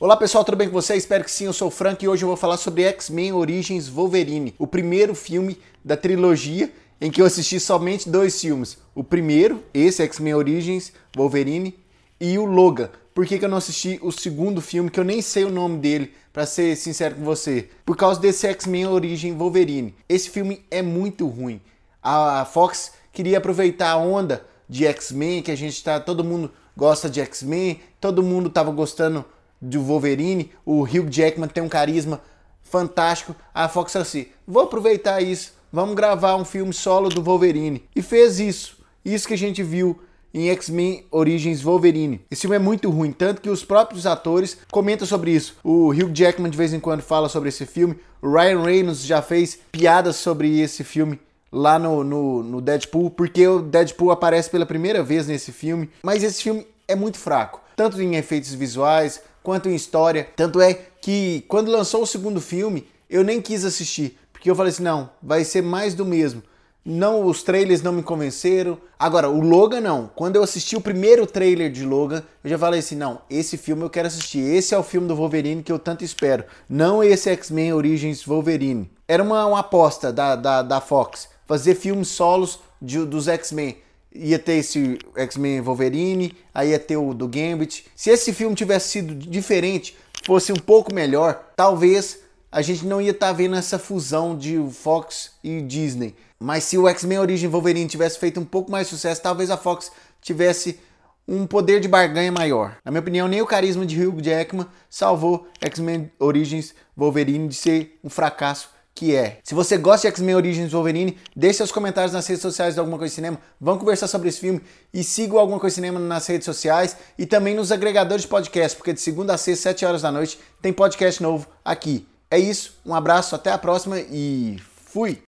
Olá pessoal, tudo bem com vocês? Espero que sim, eu sou o Frank e hoje eu vou falar sobre X-Men Origins Wolverine, o primeiro filme da trilogia em que eu assisti somente dois filmes. O primeiro, esse X-Men Origins Wolverine, e o Logan. Por que, que eu não assisti o segundo filme, que eu nem sei o nome dele, para ser sincero com você? Por causa desse X-Men Origins Wolverine. Esse filme é muito ruim. A Fox queria aproveitar a onda de X-Men, que a gente tá, todo mundo gosta de X-Men, todo mundo tava gostando do Wolverine, o Hugh Jackman tem um carisma fantástico. A Fox assim, vou aproveitar isso, vamos gravar um filme solo do Wolverine. E fez isso. Isso que a gente viu em X-Men Origins Wolverine. Esse filme é muito ruim, tanto que os próprios atores comentam sobre isso. O Hugh Jackman de vez em quando fala sobre esse filme. O Ryan Reynolds já fez piadas sobre esse filme lá no, no, no Deadpool, porque o Deadpool aparece pela primeira vez nesse filme. Mas esse filme é muito fraco, tanto em efeitos visuais quanto em história. Tanto é que quando lançou o segundo filme, eu nem quis assistir, porque eu falei assim: não, vai ser mais do mesmo. Não, os trailers não me convenceram. Agora, o Logan não. Quando eu assisti o primeiro trailer de Logan, eu já falei assim: não, esse filme eu quero assistir. Esse é o filme do Wolverine que eu tanto espero. Não esse X-Men Origins Wolverine. Era uma, uma aposta da, da, da Fox fazer filmes solos de, dos X-Men ia ter esse X-Men Wolverine, aí ia ter o do Gambit. Se esse filme tivesse sido diferente, fosse um pouco melhor, talvez a gente não ia estar tá vendo essa fusão de Fox e Disney. Mas se o X-Men Origin Wolverine tivesse feito um pouco mais sucesso, talvez a Fox tivesse um poder de barganha maior. Na minha opinião, nem o carisma de Hugh Jackman salvou X-Men Origins Wolverine de ser um fracasso que é. Se você gosta de X-Men Origins Wolverine, deixe seus comentários nas redes sociais do Alguma Coisa Cinema. Vamos conversar sobre esse filme e siga o Alguma Coisa Cinema nas redes sociais e também nos agregadores de podcast, porque de segunda a sexta, 7 horas da noite, tem podcast novo aqui. É isso, um abraço, até a próxima e fui!